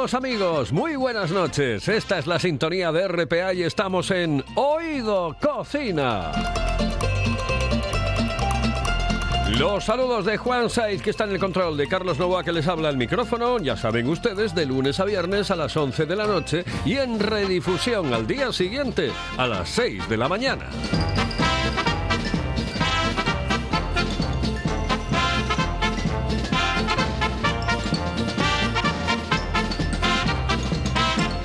Amigos, muy buenas noches. Esta es la sintonía de RPA y estamos en Oído Cocina. Los saludos de Juan Saiz, que está en el control, de Carlos Novoa, que les habla el micrófono, ya saben ustedes, de lunes a viernes a las 11 de la noche y en redifusión al día siguiente a las 6 de la mañana.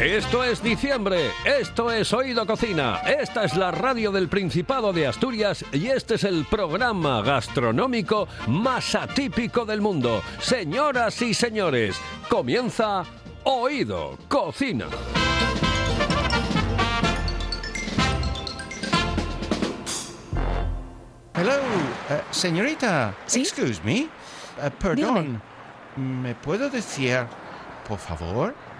Esto es diciembre, esto es Oído Cocina, esta es la radio del Principado de Asturias y este es el programa gastronómico más atípico del mundo. Señoras y señores, comienza Oído Cocina. Hello, eh, señorita. ¿Sí? Excuse me. Eh, perdón. ¿Me puedo decir, por favor,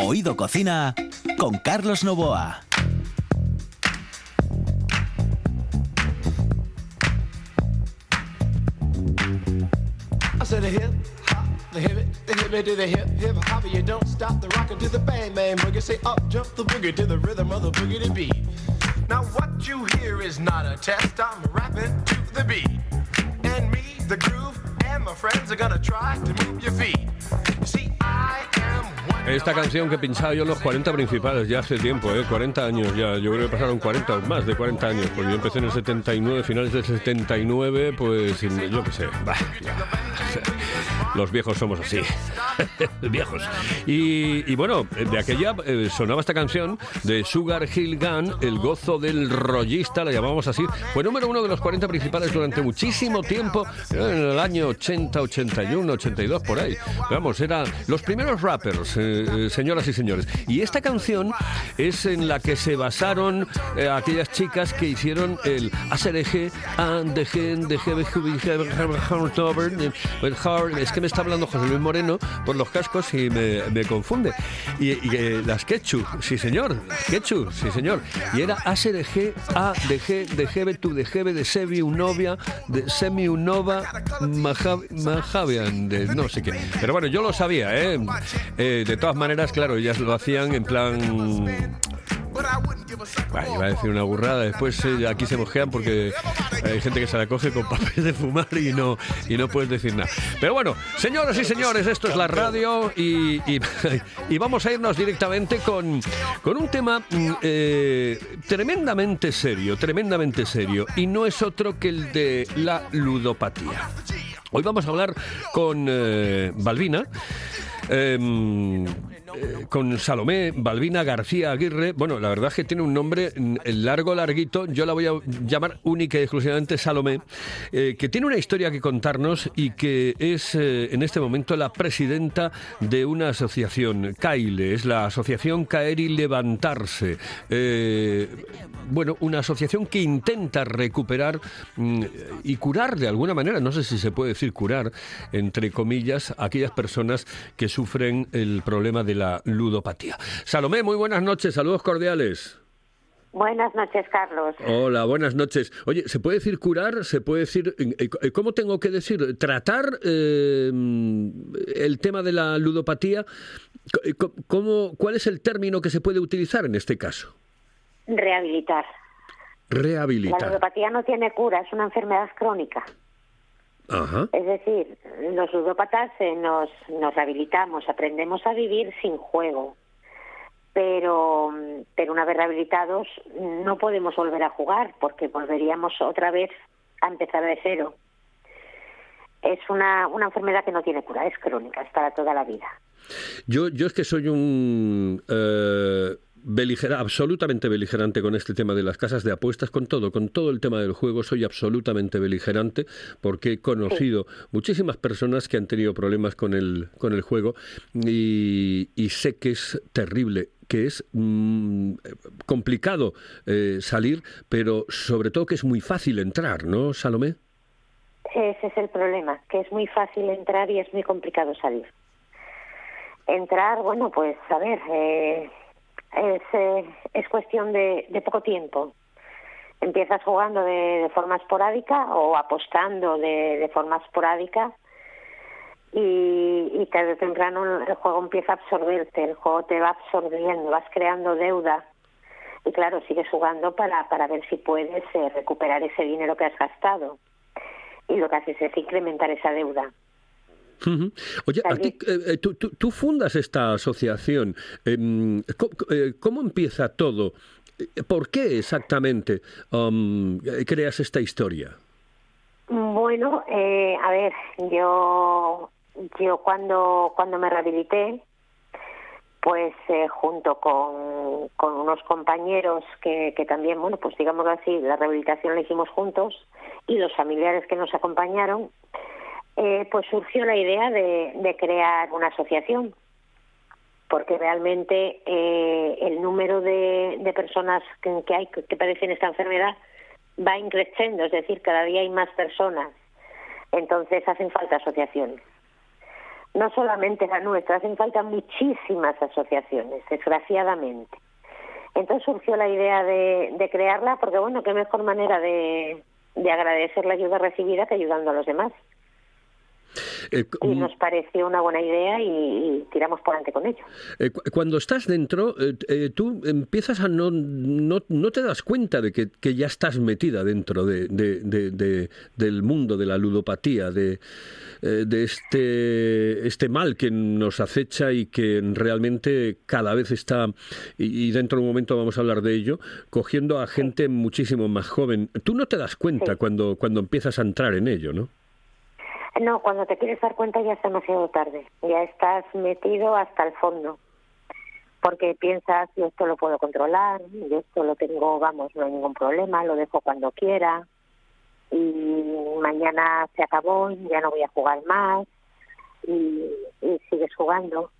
Oído Cocina con Carlos Novoa. I said a hip hop, the hip the hip to the hip hip hop. You don't stop the rockin' to the bang bang boogie. Say up jump the boogie to the rhythm of the boogie to beat. Now what you hear is not a test. I'm rapping to the beat, and me, the groove, and my friends are gonna try to move your feet. Esta canción que pinchaba yo en los 40 principales ya hace tiempo, ¿eh? 40 años ya. Yo creo que pasaron 40 o más de 40 años, porque yo empecé en el 79, finales del 79, pues yo qué sé. bah. Los viejos somos así. viejos. Y, bueno, de aquella eh, sonaba esta canción de Sugar Hill Gun, El gozo del rollista, la llamamos así. Fue número uno de los 40 principales durante muchísimo tiempo, eh, en el año 80, 81, 82, por ahí. Vamos, eran los primeros rappers, eh, eh, señoras y señores. Y esta canción es en la que se basaron eh, aquellas chicas que hicieron el ASRG, ANDG, es que me está hablando José Luis Moreno por los cascos y me, me confunde. Y, eh, las Quechu, sí señor, Quechu, sí señor. Y era ASRG, ADG, DGB, tu DGB, de Sebi Unovia, de Semi Unova, Maja- Majavian, de no sé qué. Pero bueno, yo lo sabía, ¿eh? Eh, de todas maneras, claro, ellas lo hacían en plan Iba a decir una burrada. Después eh, aquí se mojean porque hay gente que se la coge con papel de fumar y no, y no puedes decir nada. Pero bueno, señoras y señores, esto es la radio y, y- y vamos a irnos directamente con, con un tema mm, eh, tremendamente serio, tremendamente serio. Y no es otro que el de la ludopatía. Hoy vamos a hablar con eh, Balbina. em, eh, con Salomé Balbina García Aguirre. Bueno, la verdad es que tiene un nombre mm, largo, larguito. Yo la voy a llamar única y exclusivamente Salomé, eh, que tiene una historia que contarnos y que es eh, en este momento la presidenta de una asociación, CAILE, es la Asociación Caer y Levantarse. Bueno, una asociación que intenta recuperar mm, y curar de alguna manera, no sé si se puede decir curar, entre comillas, a aquellas personas que sufren el problema de la ludopatía. Salomé, muy buenas noches, saludos cordiales. Buenas noches, Carlos. Hola, buenas noches. Oye, ¿se puede decir curar? ¿Se puede decir, eh, eh, cómo tengo que decir? ¿Tratar eh, el tema de la ludopatía? ¿Cómo, ¿Cuál es el término que se puede utilizar en este caso? Rehabilitar. La Rehabilitar. ludopatía no tiene cura, es una enfermedad crónica. Ajá. Es decir, los ludópatas eh, nos, nos rehabilitamos, aprendemos a vivir sin juego. Pero, pero una vez rehabilitados no podemos volver a jugar porque volveríamos otra vez a empezar de cero. Es una, una enfermedad que no tiene cura, es crónica, es para toda la vida. Yo, yo es que soy un eh, beligera- absolutamente beligerante con este tema de las casas de apuestas, con todo, con todo el tema del juego, soy absolutamente beligerante porque he conocido muchísimas personas que han tenido problemas con el, con el juego y, sé que es terrible que es mm, complicado eh, salir, pero sobre todo que es muy fácil entrar, ¿no, Salomé? Ese es el problema, que es muy fácil entrar y es muy complicado salir. Entrar, bueno, pues a ver, eh, es, eh, es cuestión de, de poco tiempo. Empiezas jugando de, de forma esporádica o apostando de, de forma esporádica y, y tarde o temprano el juego empieza a absorberte, el juego te va absorbiendo, vas creando deuda y claro, sigues jugando para, para ver si puedes eh, recuperar ese dinero que has gastado y lo que haces es incrementar esa deuda. Oye, a ti, eh, eh, tú, tú- tú fundas esta asociación. Em, ¿cómo, eh, cómo empieza todo? ¿Por qué exactamente um, creas esta historia? Bueno, eh, a ver, yo yo cuando cuando me rehabilité, pues junto con, con unos compañeros que, que también, bueno, pues digámoslo así, la rehabilitación la hicimos juntos y los familiares que nos acompañaron, eh, pues surgió la idea de, crear una asociación porque realmente eh, el número de, personas que, hay que, padecen esta enfermedad va increciendo, es decir, cada día hay más personas. Entonces hacen falta asociaciones. No solamente la nuestra, hacen falta muchísimas asociaciones, desgraciadamente. Entonces surgió la idea de, crearla porque, bueno, qué mejor manera de agradecer la ayuda recibida que ayudando a los demás. Eh, Y nos pareció una buena idea y, y tiramos por adelante con ello. Eh, cu- cuando estás dentro, eh, eh, tú empiezas a no, no, no te das cuenta de que, que ya estás metida dentro de, de- de- de- del mundo de la ludopatía, de, eh, de este, este mal que nos acecha y que realmente cada vez está, y, y dentro de un momento vamos a hablar de ello, cogiendo a gente muchísimo más joven. Tú no te das cuenta Sí. cuando, cuando empiezas a entrar en ello, ¿no? No, cuando te quieres dar cuenta ya es demasiado tarde. Ya estás metido hasta el fondo. Porque piensas, yo esto lo puedo controlar, yo esto lo tengo, vamos, no hay ningún problema, lo dejo cuando quiera. Y mañana se acabó, ya no voy a jugar más. Y, y sigues jugando.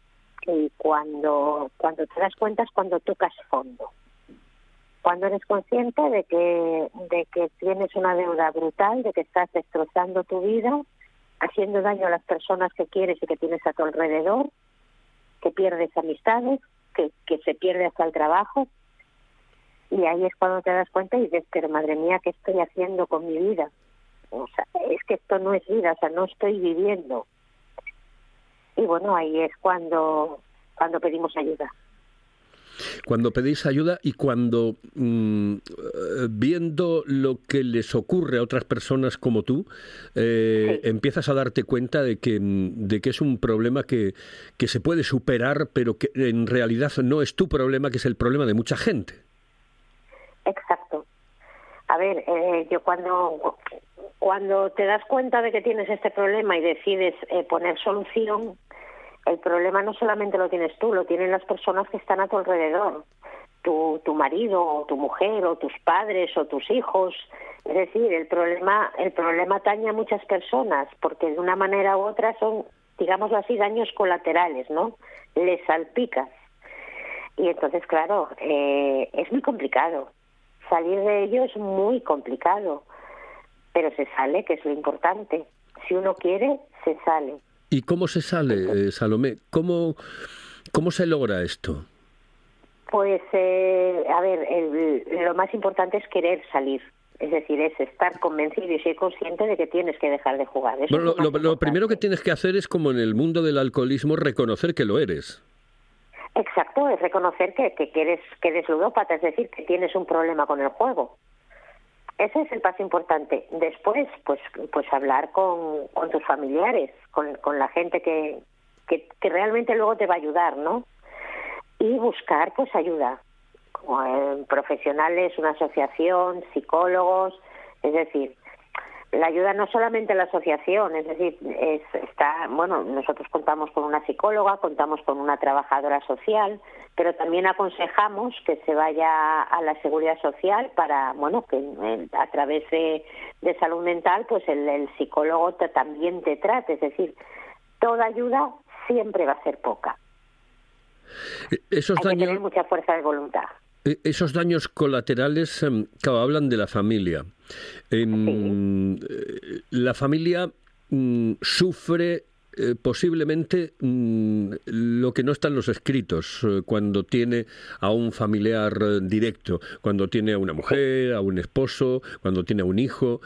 Y cuando, cuando te das cuenta es cuando tocas fondo. Cuando eres consciente de que, de que tienes una deuda brutal, de que estás destrozando tu vida, haciendo daño a las personas que quieres y que tienes a tu alrededor, que pierdes amistades, que, que se pierde hasta el trabajo. Y ahí es cuando te das cuenta y dices, pero madre mía, ¿qué estoy haciendo con mi vida? O sea, es que esto no es vida, o sea, no estoy viviendo. Y bueno, ahí es cuando, cuando pedimos ayuda. Cuando pedís ayuda y cuando mm, eh, viendo lo que les ocurre a otras personas como tú, eh, Sí. empiezas a darte cuenta de que, mm, de que es un problema que, que se puede superar, pero que en realidad no es tu problema, que es el problema de mucha gente. Exacto. A ver, eh, yo cuando cuando te das cuenta de que tienes este problema y decides eh, poner solución, el problema no solamente lo tienes tú, lo tienen las personas que están a tu alrededor, tu, tu marido o tu mujer o tus padres o tus hijos. Es decir, el problema el problema atañe a muchas personas porque de una manera u otra son, digámoslo así, daños colaterales, ¿no? Les salpicas. Y entonces, claro, eh, es muy complicado. Salir de ello es muy complicado, pero se sale, que es lo importante. Si uno quiere, se sale. ¿Y cómo se sale, eh, Salomé? ¿Cómo, ¿Cómo se logra esto? Pues, eh, a ver, el- lo más importante es querer salir. Es decir, es estar convencido y ser consciente de que tienes que dejar de jugar. Eso Bueno, lo, primero que tienes que hacer es, como en el mundo del alcoholismo, reconocer que lo eres. Exacto, es reconocer que, que, que eres, que eres ludópata, es decir, que tienes un problema con el juego. Ese es el paso importante. Después, pues, pues hablar con, tus familiares, con, la gente que, que, que realmente luego te va a ayudar, ¿no? Y buscar, pues, ayuda. Como, eh, profesionales, una asociación, psicólogos, es decir, la ayuda no solamente la asociación, es decir, es, está, bueno, nosotros contamos con una psicóloga, contamos con una trabajadora social, pero también aconsejamos que se vaya a la seguridad social para, bueno, que a través de, de salud mental, pues el, el psicólogo te- también te trate, es decir, toda ayuda siempre va a ser poca. Eh, Esos Hay que tener daños, mucha fuerza de voluntad. Eh, esos daños colaterales, em, claro, hablan de la familia. Em, eh, La familia mm, sufre eh, posiblemente mm, lo que no está en los escritos eh, cuando tiene a un familiar eh, directo, cuando tiene a una mujer, a un esposo, cuando tiene a un hijo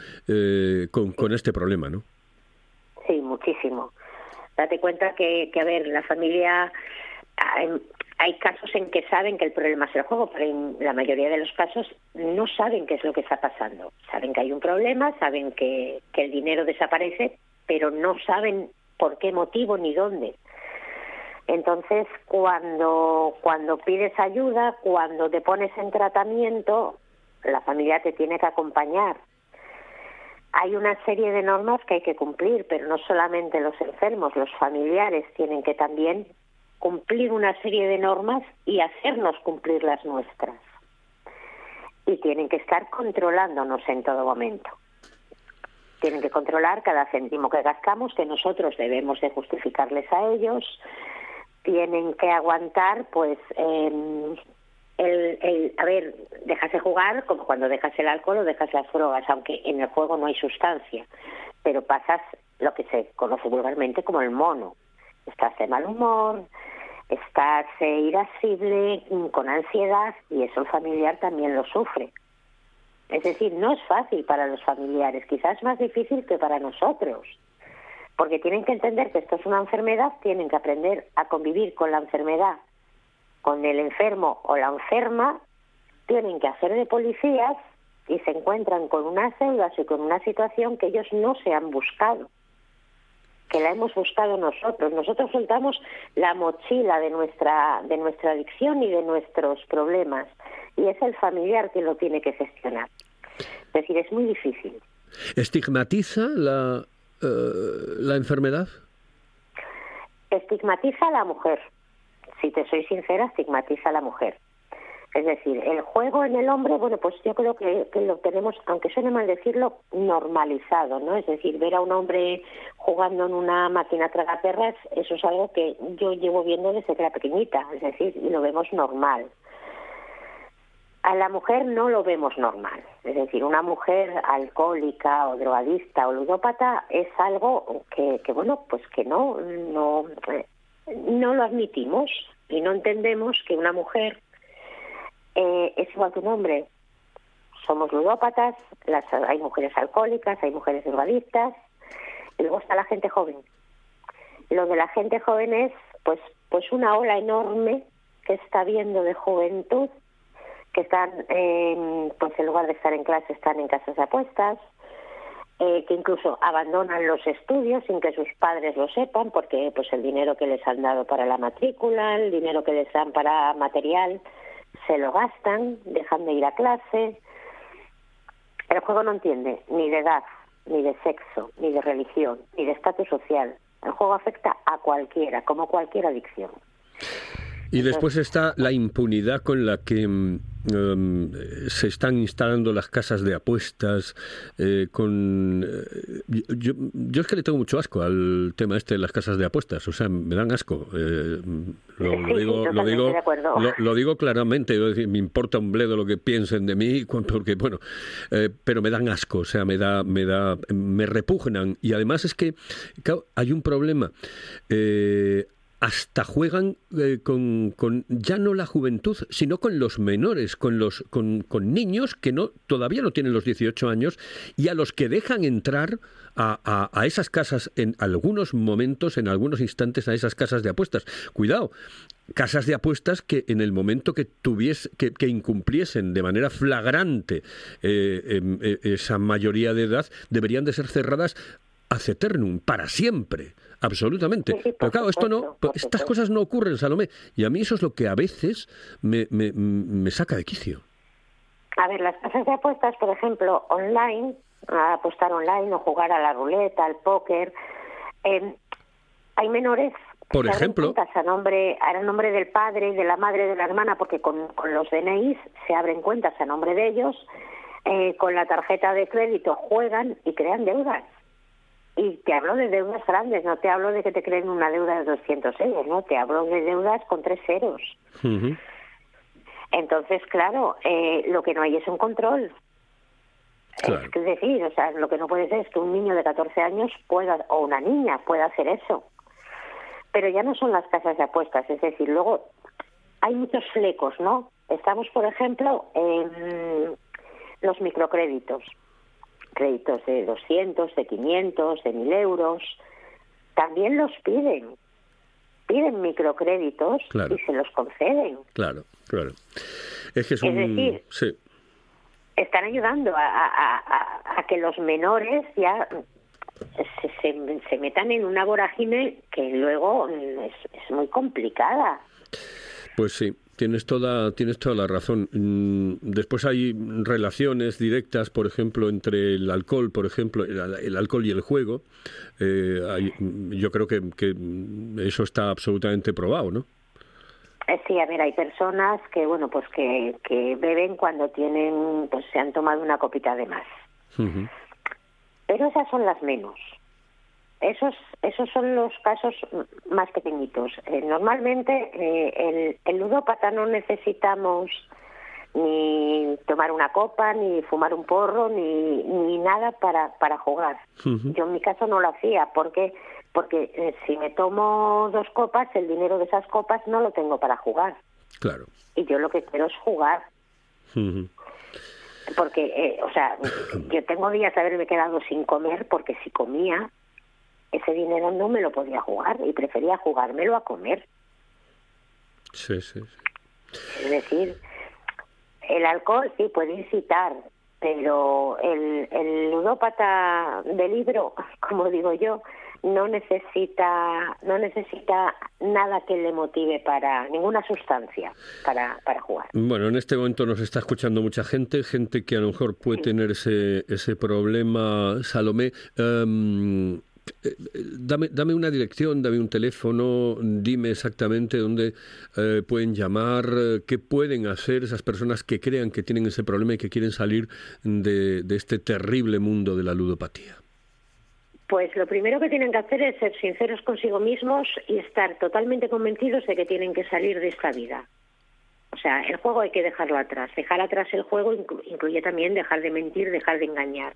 con, con este problema, ¿no? Sí, muchísimo. Date cuenta que, que a ver, la familia, hay, casos en que saben que el problema es el juego, pero en la mayoría de los casos no saben qué es lo que está pasando. Saben que hay un problema, saben que, que el dinero desaparece, pero no saben por qué motivo ni dónde. Entonces, cuando, cuando pides ayuda, cuando te pones en tratamiento, la familia te tiene que acompañar hay una serie de normas que hay que cumplir, pero no solamente los enfermos, los familiares tienen que también cumplir una serie de normas y hacernos cumplir las nuestras. Y tienen que estar controlándonos en todo momento. Tienen que controlar cada céntimo que gastamos, que nosotros debemos de justificarles a ellos. Tienen que aguantar, pues, em, el, a ver, dejarse jugar como cuando dejas el alcohol o dejas las drogas, aunque en el juego no hay sustancia, pero pasas lo que se conoce vulgarmente como el mono. Estás de mal humor, estás eh, irascible, mm, con ansiedad y eso el familiar también lo sufre. Es decir, no es fácil para los familiares, quizás más difícil que para nosotros, porque tienen que entender que esto es una enfermedad, tienen que aprender a convivir con la enfermedad con el enfermo o la enferma, tienen que hacer de policías y se encuentran con unas deudas y con una situación que ellos no se han buscado, que la hemos buscado nosotros. Nosotros soltamos la mochila de nuestra, de nuestra adicción y de nuestros problemas, y es el familiar que lo tiene que gestionar. Es decir, es muy difícil. ¿Estigmatiza la, eh, la enfermedad? Estigmatiza a la mujer. Si te soy sincera, estigmatiza a la mujer. Es decir, el juego en el hombre, bueno, pues yo creo que, lo tenemos, aunque suene mal decirlo, normalizado, ¿no? Es decir, ver a un hombre jugando en una máquina tragaperras, eso es algo que yo llevo viendo desde que era pequeñita, es decir, lo vemos normal. A la mujer no lo vemos normal. Es decir, una mujer alcohólica o drogadista o ludópata es algo que, que bueno, pues que no, no, eh, no lo admitimos y no entendemos que una mujer eh, es igual que un hombre. Somos ludópatas, las, hay mujeres alcohólicas, hay mujeres drogadictas, y luego está la gente joven. Lo de la gente joven es pues, pues una ola enorme que está viendo de juventud que están, pues en lugar de estar en clase, están en casas de apuestas, eh, que incluso abandonan los estudios sin que sus padres lo sepan, porque pues el dinero que les han dado para la matrícula, el dinero que les dan para material, se lo gastan, dejan de ir a clase. El juego no entiende ni de edad, ni de sexo, ni de religión, ni de estatus social. El juego afecta a cualquiera, como cualquier adicción. Y después está la impunidad con la que em, se están instalando las casas de apuestas. eh, con eh, yo, yo es que le tengo mucho asco al tema este de las casas de apuestas. O sea, me dan asco. eh, lo, sí, digo, lo digo, lo, lo digo claramente. yo decir, me importa un bledo lo que piensen de mí, porque bueno, eh, pero me dan asco. O sea, me da, me da, me repugnan. Y además es que claro, hay un problema. Hasta juegan eh, con, ya no la juventud, sino con los menores, con los con, niños que no todavía no tienen los 18 años y a los que dejan entrar a, a, a, esas casas en algunos momentos, en algunos instantes, a esas casas de apuestas. Cuidado, casas de apuestas que en el momento que tuviese que, incumpliesen de manera flagrante eh, eh, esa mayoría de edad deberían de ser cerradas ad eternum, para siempre. Absolutamente. Sí, Pero claro, esto no, por estas cosas no ocurren, Salomé. Y a mí eso es lo que a veces me, me, me saca de quicio. A ver, las casas de apuestas, por ejemplo, online, a apostar online o jugar a la ruleta, al póker, eh, hay menores Por ejemplo. cuentas a nombre, a nombre del padre, de la madre, de la hermana, porque con, con los DNIs se abren cuentas a nombre de ellos, eh, con la tarjeta de crédito juegan y crean deudas. Y te hablo de deudas grandes, no te hablo de que te creen una deuda de 200 euros, no, te hablo de deudas con tres ceros. Entonces, claro, eh, lo que no hay es un control. Claro. Es decir, o sea, lo que no puede ser es que un niño de 14 años pueda, o una niña pueda hacer eso. Pero ya no son las casas de apuestas, es decir, luego hay muchos flecos, ¿no? Estamos, por ejemplo, en los microcréditos. Créditos de 200, de 500, de 1000 euros. También los piden. Piden microcréditos Claro. y se los conceden. Claro, claro. Es que es Es decir, sí. están ayudando a, a- a- a que los menores ya se, se- se metan en una vorágine que luego es, es muy complicada. Pues sí, tienes toda, tienes toda la razón. Mm, Después hay relaciones directas, por ejemplo, entre el alcohol, por ejemplo, el, alcohol y el juego. Eh, hay- yo creo que, que eso está absolutamente probado, ¿no? Eh, Sí, a ver, hay personas que, bueno, pues que, que beben cuando tienen, pues se han tomado una copita de más. Pero esas son las menos. Esos, esos son los casos más pequeñitos. Eh, normalmente eh, el, el ludópata no necesitamos ni tomar una copa, ni fumar un porro, ni, ni nada para, para jugar. Yo en mi caso no lo hacía. porque Porque eh, si me tomo dos copas, el dinero de esas copas no lo tengo para jugar. Claro. Y yo lo que quiero es jugar. Porque, eh, o sea, yo tengo días de haberme quedado sin comer porque si comía, ese dinero no me lo podía jugar y prefería jugármelo a comer. Sí, sí, sí. Es decir, el alcohol sí puede incitar, pero el, el ludópata del libro, como digo yo, no necesita no necesita nada que le motive para ninguna sustancia para, para jugar. Bueno, en este momento nos está escuchando mucha gente, gente que a lo mejor puede tener ese, ese problema. Salomé, em, dame, dame una dirección, dame un teléfono, dime exactamente dónde eh, pueden llamar, eh, qué pueden hacer esas personas que crean que tienen ese problema y que quieren salir de, de este terrible mundo de la ludopatía. Pues lo primero que tienen que hacer es ser sinceros consigo mismos y estar totalmente convencidos de que tienen que salir de esta vida. O sea, el juego hay que dejarlo atrás. Dejar atrás el juego inclu- incluye también dejar de mentir, dejar de engañar.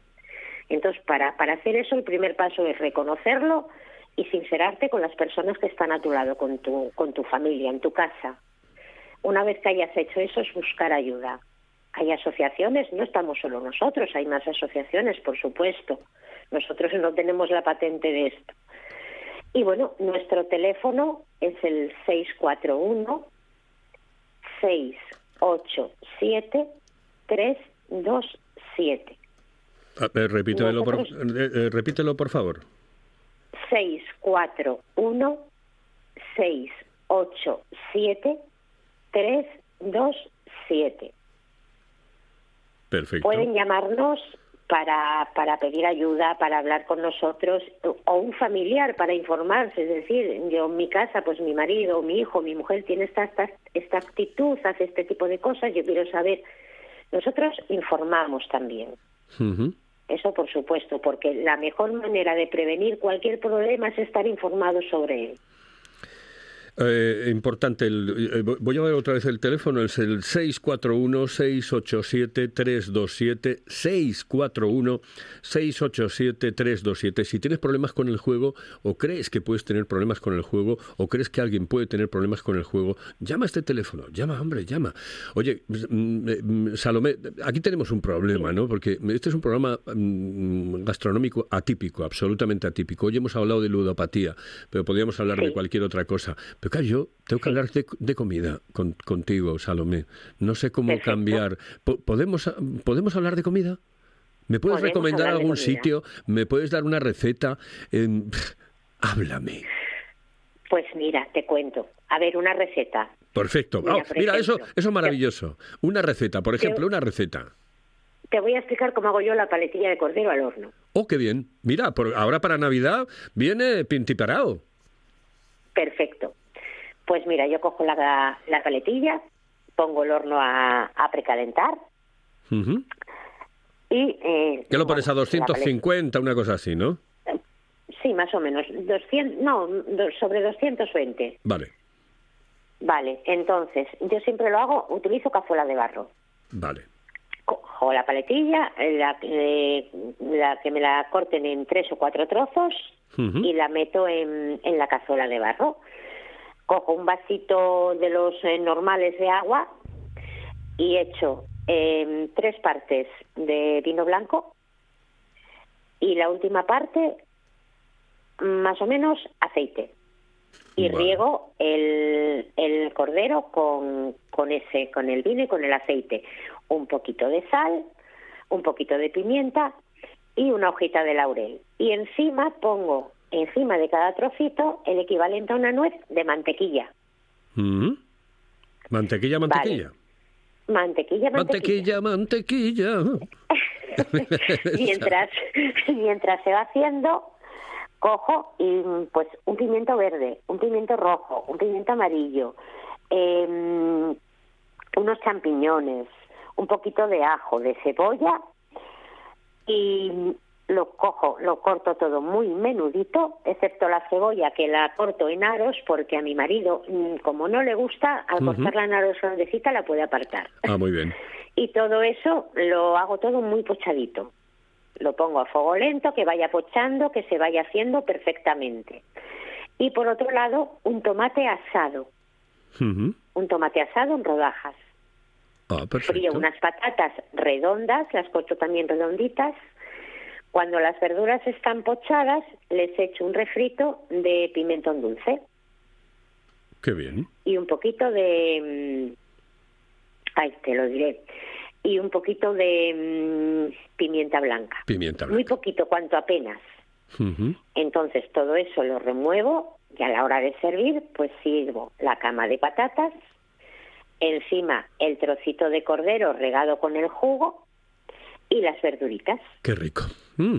Entonces, para, para hacer eso, el primer paso es reconocerlo y sincerarte con las personas que están a tu lado, con tu, con tu familia, en tu casa. Una vez que hayas hecho eso, es buscar ayuda. Hay asociaciones, no estamos solo nosotros, hay más asociaciones, por supuesto. Nosotros no tenemos la patente de esto. Y bueno, nuestro teléfono es el 641 687 327. A ver, repítelo, por, eh, eh, repítelo, por favor. 641 687 327. Perfecto. Pueden llamarnos para, para pedir ayuda, para hablar con nosotros, o un familiar para informarse. Es decir, yo en mi casa, pues mi marido, mi hijo, mi mujer tiene esta, esta, esta actitud, hace este tipo de cosas, yo quiero saber. Nosotros informamos también. Ujú. Eso por supuesto, porque la mejor manera de prevenir cualquier problema es estar informado sobre él. Eh, importante, el- eh, voy a ver otra vez el teléfono, es el 641-687-327, 641-687-327. Si tienes problemas con el juego o crees que puedes tener problemas con el juego o crees que alguien puede tener problemas con el juego, llama a este teléfono, llama, hombre, llama. Oye, mm, eh, mm, Salomé, aquí tenemos un problema, ¿no? Porque este es un programa mm, gastronómico atípico, absolutamente atípico. Hoy hemos hablado de ludopatía, pero podríamos hablar de cualquier otra cosa. Yo tengo que hablar de, de comida con- contigo, Salomé. No sé cómo Perfecto. cambiar. Po- ¿Podemos, ¿Podemos hablar de comida? ¿Me puedes Podemos recomendar algún sitio? ¿Me puedes dar una receta? Em, háblame. Pues mira, te cuento. A ver, una receta. Perfecto. Mira, Ah, por mira, eso, ejemplo, eso es maravilloso. Una receta, por ejemplo, una receta. Te voy a explicar cómo hago yo la paletilla de cordero al horno. Oh, qué bien. Mira, por, ahora para Navidad viene pintiparao. Perfecto. Pues mira, yo cojo la, la paletilla, pongo el horno a, a precalentar Ujú. y... Eh, Que lo pones a bueno, paletilla- 250, una cosa así, ¿no? Sí, más o menos. 200, no, sobre 220. Vale, Vale, entonces, yo siempre lo hago, utilizo cazuela de barro. vale. Cojo la paletilla, la, eh, la que me la corten en tres o cuatro trozos y la meto en, en la cazuela de barro. Cojo un vasito de los eh, normales de agua y echo em, tres partes de vino blanco y la última parte, más o menos, aceite. Y riego el, el cordero con, con ese, con el vino y con el aceite. Un poquito de sal, un poquito de pimienta y una hojita de laurel. Y encima pongo, encima de cada trocito, el equivalente a una nuez de mantequilla. Ujú. Mantequilla, mantequilla. Mantequilla, mantequilla. Mantequilla, mantequilla. mientras, mientras se va haciendo, cojo y pues un pimiento verde, un pimiento rojo, un pimiento amarillo, em, unos champiñones, un poquito de ajo, de cebolla y lo cojo, lo corto todo muy menudito, excepto la cebolla que la corto en aros porque a mi marido, mm, como no le gusta, al cortarla en aros grandecita la puede apartar. Ah, muy bien. Y todo eso lo hago todo muy pochadito. Lo pongo a fuego lento, que vaya pochando, que se vaya haciendo perfectamente. Y por otro lado, un tomate asado. Un tomate asado en rodajas. Ah, Frío perfecto. unas patatas redondas, las corto también redonditas. Cuando las verduras están pochadas, les echo un refrito de pimentón dulce Qué bien. y un poquito de... mm, Ay, te lo diré. Y un poquito de mm, pimienta blanca. Pimienta Muy blanca. poquito, cuanto apenas. Entonces todo eso lo remuevo y a la hora de servir, pues sirvo la cama de patatas, encima el trocito de cordero regado con el jugo y las verduritas. Qué rico. Mm.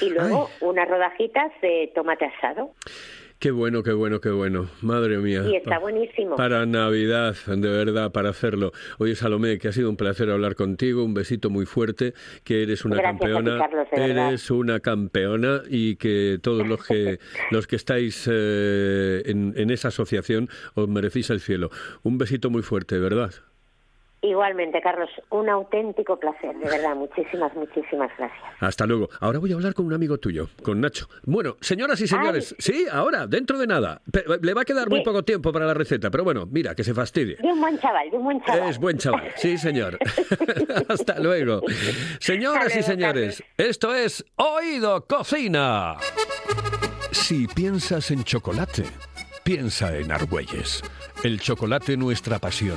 Y luego unas rodajitas de tomate asado. Qué bueno, qué bueno, qué bueno. Madre mía. Y está buenísimo. Para Navidad, de verdad, para hacerlo. Oye, Salomé, que ha sido un placer hablar contigo. Un besito muy fuerte. Que eres una Gracias campeona. Carlos, eres una campeona y que todos los que los que estáis eh, en, en esa asociación os merecéis el cielo. Un besito muy fuerte, ¿verdad? Igualmente, Carlos, un auténtico placer, de verdad. Muchísimas, muchísimas gracias. Hasta luego. Ahora voy a hablar con un amigo tuyo, con Nacho. Bueno, señoras y señores, sí, ahora, dentro de nada. Pe- Le va a quedar muy Sí. poco tiempo para la receta, pero bueno, mira, que se fastidie. De un buen chaval, de un buen chaval. Es buen chaval, sí señor. Hasta luego. Señoras y Hasta luego, señores, esto es Oído Cocina. Si piensas en chocolate, piensa en Argüelles. El chocolate nuestra pasión.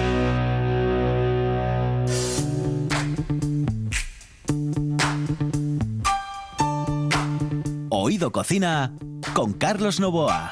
Oído Cocina con Carlos Novoa.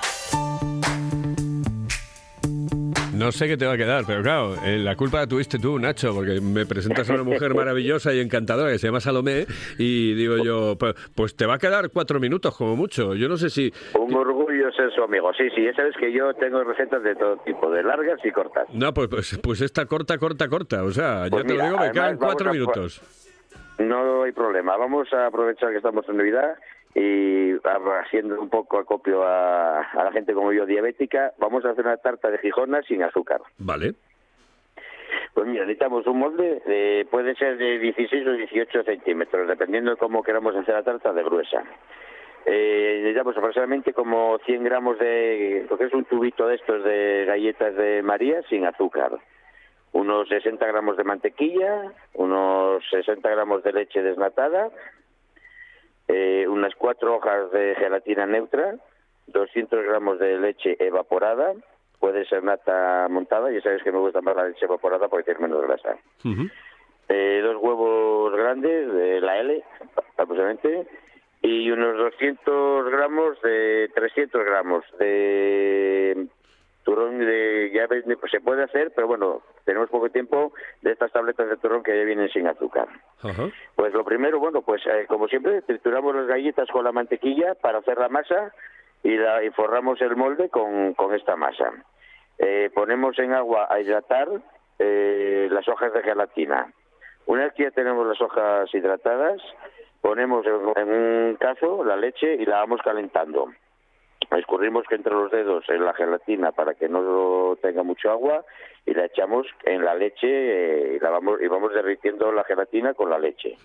No sé qué te va a quedar, pero claro, eh, la culpa la tuviste tú, Nacho, porque me presentas a una mujer maravillosa y encantadora que se llama Salomé y digo yo, pues, pues te va a quedar cuatro minutos como mucho. Yo no sé si... Un orgullo ser su amigo. Sí, sí, ya sabes que yo tengo recetas de todo tipo, de largas y cortas. No, pues, pues, pues esta corta, corta, corta. O sea, Pues ya te mira, lo digo, me quedan cuatro a- minutos. No hay problema. Vamos a aprovechar que estamos en Navidad y haciendo un poco acopio a, a la gente como yo diabética, vamos a hacer una tarta de Gijona sin azúcar. Vale. Pues mira, necesitamos un molde, de- puede ser de 16 o 18 centímetros, dependiendo de cómo queramos hacer la tarta de gruesa. Eh, necesitamos aproximadamente como 100 gramos de, lo que es un tubito de estos de galletas de María sin azúcar, unos 60 gramos de mantequilla, unos 60 gramos de leche desnatada, eh, unas cuatro hojas de gelatina neutra, 200 gramos de leche evaporada, puede ser nata montada, ya sabes que me gusta más la leche evaporada porque tiene menos grasa. Eh, dos huevos grandes de la L, aproximadamente, y unos 200 gramos de 300 gramos de turrón de ya ves, pues se puede hacer, pero bueno, tenemos poco tiempo de estas tabletas de turrón que ya vienen sin azúcar. Pues lo primero, bueno, pues eh, como siempre, trituramos las galletas con la mantequilla para hacer la masa y, la, y forramos el molde con, con esta masa. Eh, ponemos en agua a hidratar eh, las hojas de gelatina. Una vez que ya tenemos las hojas hidratadas, ponemos en, en un cazo la leche y la vamos calentando. Escurrimos que entre los dedos en la gelatina para que no tenga mucho agua y la echamos en la leche eh, y, la vamos, y vamos derritiendo la gelatina con la leche.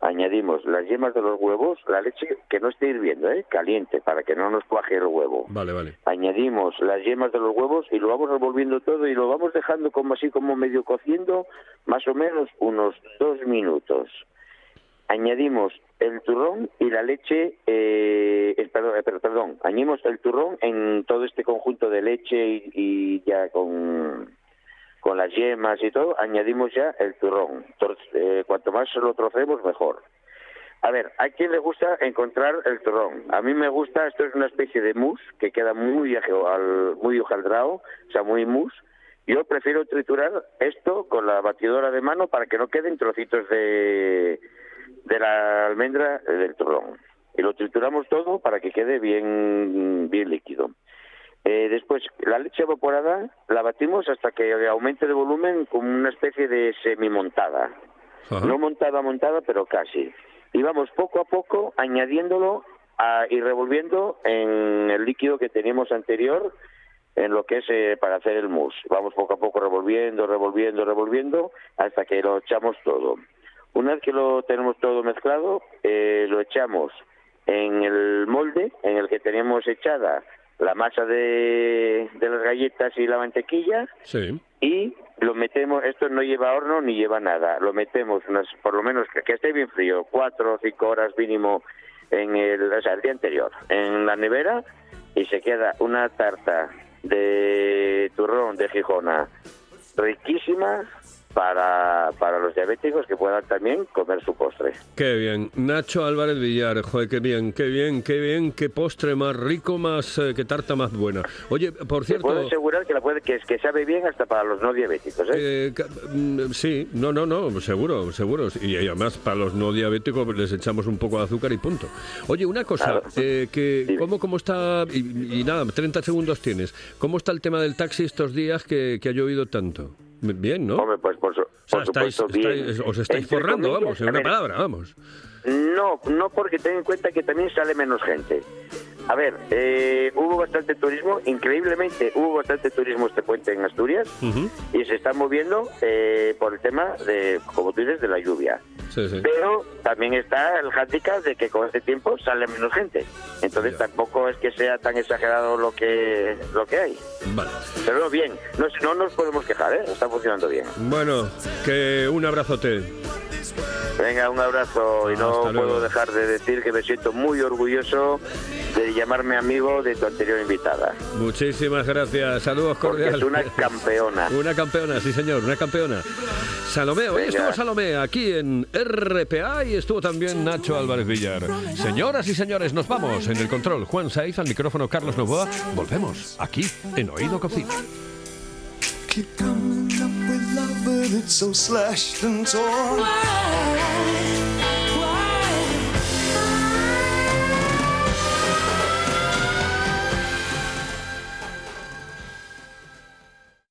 Añadimos las yemas de los huevos, la leche que no esté hirviendo, ¿eh? caliente, para que no nos cuaje el huevo. Vale, vale. Añadimos las yemas de los huevos y lo vamos revolviendo todo y lo vamos dejando como así como medio cociendo, más o menos unos dos minutos. Añadimos el turrón y la leche, eh, perdón, eh, perdón, añadimos el turrón en todo este conjunto de leche y, ya con, con las yemas y todo, añadimos ya el turrón. Tor- eh, cuanto más lo trocemos, mejor. A ver, a quien le gusta encontrar el turrón. A mí me gusta, esto es una especie de mousse que queda muy, al- muy hojaldrado, o sea, muy mousse. Yo prefiero triturar esto con la batidora de mano para que no queden trocitos de, de la almendra del turrón. Y lo trituramos todo para que quede bien, bien líquido. Eh, después, la leche evaporada la batimos hasta que aumente de volumen como una especie de semimontada. Ajá. No montada, montada, pero casi. Y vamos poco a poco añadiéndolo a- y revolviendo en el líquido que teníamos anterior en lo que es eh, para hacer el mousse. Vamos poco a poco revolviendo, revolviendo, revolviendo hasta que lo echamos todo. Una vez que lo tenemos todo mezclado, eh, lo echamos en el molde en el que teníamos echada la masa de, de las galletas y la mantequilla Sí. y lo metemos, esto no lleva horno ni lleva nada, lo metemos unas, por lo menos que, que esté bien frío, cuatro o cinco horas mínimo en el, o sea, el día anterior, en la nevera y se queda una tarta de turrón de Gijona riquísima para, para los diabéticos que puedan también comer su postre. Qué bien. Nacho Álvarez Villar, joder, qué bien, qué bien, qué bien, qué postre más rico, más, eh, qué tarta más buena. Oye, por Te puedo cierto... asegurar que la puede que, que sabe bien hasta para los no diabéticos. ¿eh? eh, mm, sí, no, no, no, seguro, seguro. Y además, para los no diabéticos les echamos un poco de azúcar y punto. Oye, una cosa, Claro. eh, que, Dime. ¿cómo, ¿cómo está? Y, y nada, 30 segundos tienes. ¿Cómo está el tema del taxi estos días que, que ha llovido tanto? Bien, ¿no? Hombre, pues por, su- O sea, por supuesto, estáis- bien. estáis- os estáis Entre forrando, comillas, vamos, en una ver, palabra, vamos. No, no porque ten en cuenta que también sale menos gente. a ver, eh, hubo bastante turismo, increíblemente hubo bastante turismo este puente en Asturias y se está moviendo eh, por el tema de, como tú dices, de la lluvia. Sí, sí. Pero también está el handicap de que con este tiempo sale menos gente. Entonces Ya. tampoco es que sea tan exagerado lo que lo que hay. Vale. Pero bien, no, no nos podemos quejar, ¿eh? Está funcionando bien. Bueno, que un abrazote. Venga, un abrazo y no luego. puedo dejar de decir que me siento muy orgulloso de llamarme amigo de tu anterior invitada. Muchísimas gracias. Saludos cordiales. es una campeona. Una campeona, sí señor, una campeona. Salomé, hoy Venga. estuvo Salomé aquí en RPA y estuvo también Nacho Álvarez Villar. Señoras y señores, nos vamos. En el control, Juan Saiz, al micrófono Carlos Novoa. Volvemos aquí en Oído Cocina. keep coming up with love, but it's so slashed and torn.